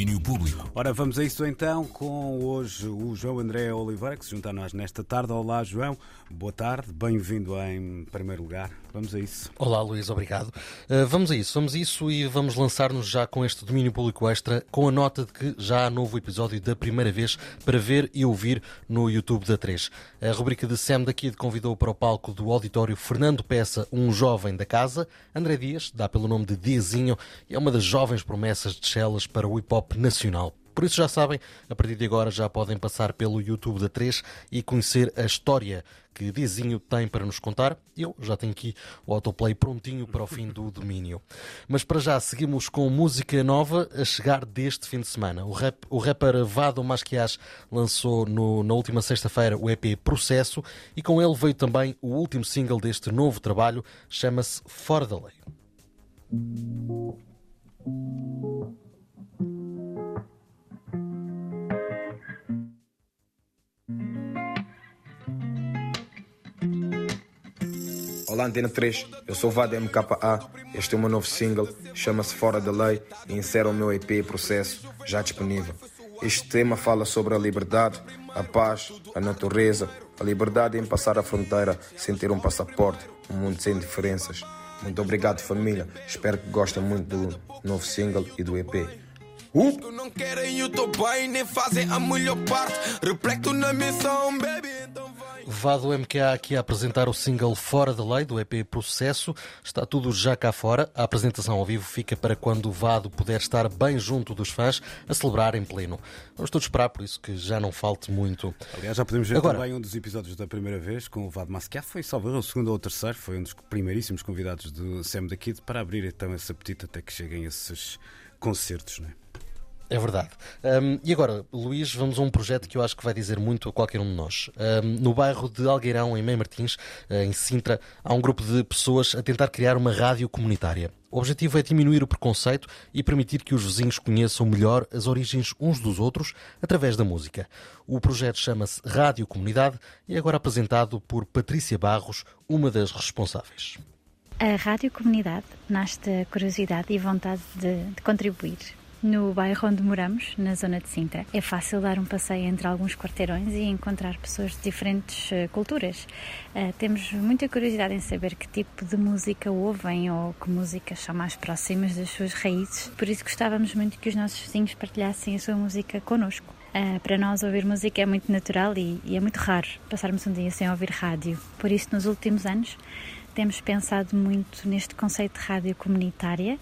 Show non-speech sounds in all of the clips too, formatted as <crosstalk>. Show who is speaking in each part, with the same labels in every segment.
Speaker 1: domínio público.
Speaker 2: Ora, vamos a isso então com hoje o João André Oliveira, que se junta a nós nesta tarde. Olá, João. Boa tarde, bem-vindo em primeiro lugar. Vamos a isso.
Speaker 3: Olá, Luís, obrigado. Uh, vamos a isso, vamos a isso e vamos lançar-nos já com este domínio público extra, com a nota de que já há novo episódio da primeira vez para ver e ouvir no YouTube da 3. A rubrica de Sam da Kid convidou para o palco do auditório Fernando Peça, um jovem da casa. André Dias, dá pelo nome de Diazinho, e é uma das jovens promessas de Chelas para o hip hop nacional. Por isso já sabem, a partir de agora já podem passar pelo YouTube da 3 e conhecer a história que Dizinho tem para nos contar. Eu já tenho aqui o autoplay prontinho para o fim do <laughs> domínio. Mas para já seguimos com música nova a chegar deste fim de semana. O, rap, o rapper Vado Masquias lançou no, na última sexta-feira o EP Processo e com ele veio também o último single deste novo trabalho, chama-se Fora da Lei.
Speaker 4: Olá Antena 3, eu sou o Vada MKA, este é o meu novo single, chama-se Fora da Lei e insere o meu EP Processo, já disponível. Este tema fala sobre a liberdade, a paz, a natureza, a liberdade em passar a fronteira sem ter um passaporte, um mundo sem diferenças. Muito obrigado família, espero que gostem muito do novo single e do EP.
Speaker 5: Uh! Não querem o teu bem, nem fazem a melhor parte. Reflecto na missão, baby.
Speaker 3: Vado MKA aqui a apresentar o single Fora da Lei, do EP Processo. Está tudo já cá fora. A apresentação ao vivo fica para quando o Vado puder estar bem junto dos fãs a celebrar em pleno. Vamos todos esperar, por isso que já não falte muito.
Speaker 2: Aliás, já podemos ver
Speaker 3: Agora-
Speaker 2: também um dos episódios da primeira vez com o Vado Masquiat. Foi salvo erro, o segundo ou o terceiro. Foi um dos primeiríssimos convidados do Sam da Kid para abrir então esse apetite até que cheguem esses concertos, não é?
Speaker 3: É verdade. Um, e agora, Luís, vamos a um projeto que eu acho que vai dizer muito a qualquer um de nós. Um, no bairro de Algueirão, em Mem Martins, eh, em Sintra, há um grupo de pessoas a tentar criar uma rádio comunitária. O objetivo é diminuir o preconceito e permitir que os vizinhos conheçam melhor as origens uns dos outros através da música. O projeto chama-se Rádio Comunidade e é agora apresentado por Patrícia Barros, uma das responsáveis.
Speaker 6: A Rádio Comunidade nasce da curiosidade e vontade de, de contribuir. No bairro onde moramos, na zona de Sintra, é fácil dar um passeio entre alguns quarteirões e encontrar pessoas de diferentes eh, culturas. Eh, temos muita curiosidade em saber que tipo de música ouvem ou que músicas são mais próximas das suas raízes. Por isso gostávamos muito que os nossos vizinhos partilhassem a sua música connosco. Uh, para nós ouvir música é muito natural e, e é muito raro passarmos um dia sem ouvir rádio. Por isso, nos últimos anos, temos pensado muito neste conceito de rádio comunitária,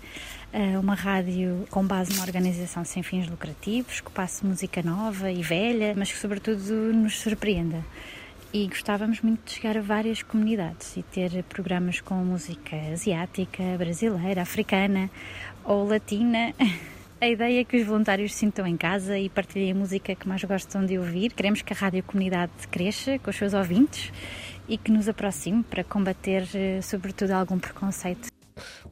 Speaker 6: uh, uma rádio com base numa organização sem fins lucrativos, que passe música nova e velha, mas que, sobretudo, nos surpreenda. E gostávamos muito de chegar a várias comunidades e ter programas com música asiática, brasileira, africana ou latina. <laughs> A ideia é que os voluntários se sintam em casa e partilhem a música que mais gostam de ouvir. Queremos que a rádio comunidade cresça com os seus ouvintes e que nos aproxime para combater, eh, sobretudo, algum preconceito.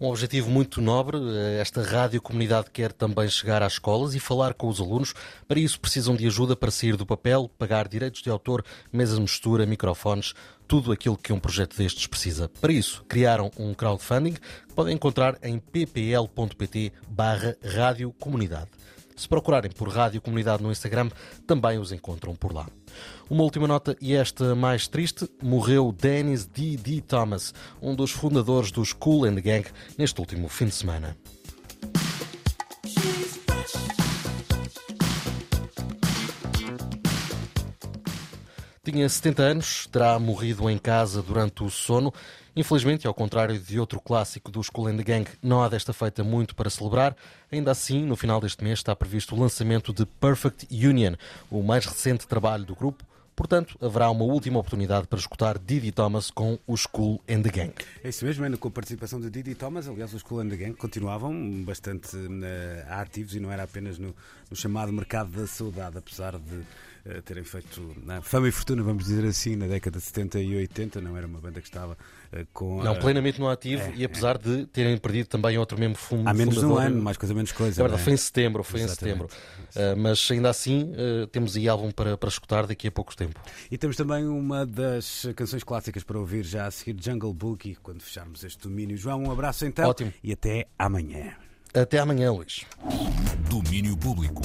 Speaker 3: Um objetivo muito nobre. Esta rádio comunidade quer também chegar às escolas e falar com os alunos. Para isso precisam de ajuda para sair do papel, pagar direitos de autor, mesas de mistura, microfones, tudo aquilo que um projeto destes precisa. Para isso, criaram um crowdfunding que podem encontrar em ppl.pt barra rádio comunidade. Se procurarem por Rádio Comunidade no Instagram, também os encontram por lá. Uma última nota, e esta mais triste, morreu Dennis D. D. Thomas, um dos fundadores dos Cool and Gang, neste último fim de semana. Tinha 70 anos, terá morrido em casa durante o sono. Infelizmente, ao contrário de outro clássico dos Cool and the Gang, não há desta feita muito para celebrar. Ainda assim, no final deste mês está previsto o lançamento de Perfect Union, o mais recente trabalho do grupo. Portanto, haverá uma última oportunidade para escutar Didi Thomas com os Cool and the Gang.
Speaker 2: É isso mesmo, ainda com a participação de Didi Thomas. Aliás, os Cool and the Gang continuavam bastante uh, ativos e não era apenas no, no chamado mercado da saudade, apesar de terem feito uh, fama e fortuna, vamos dizer assim, na década de 70 e 80. Não era uma banda que estava com.
Speaker 3: Não, plenamente no ativo é, e apesar é. de terem perdido também outro membro fundador.
Speaker 2: Há menos de um ano, mais coisa, menos coisa.
Speaker 3: Verdade,
Speaker 2: é?
Speaker 3: foi em setembro, foi Exatamente. em setembro. mas ainda assim, temos aí álbum para, para escutar daqui a pouco tempo.
Speaker 2: E temos também uma das canções clássicas para ouvir já a seguir, Jungle Boogie, quando fecharmos este domínio. João, um abraço então.
Speaker 3: Ótimo.
Speaker 2: E até amanhã.
Speaker 3: Até amanhã, Luís.
Speaker 1: Domínio Público.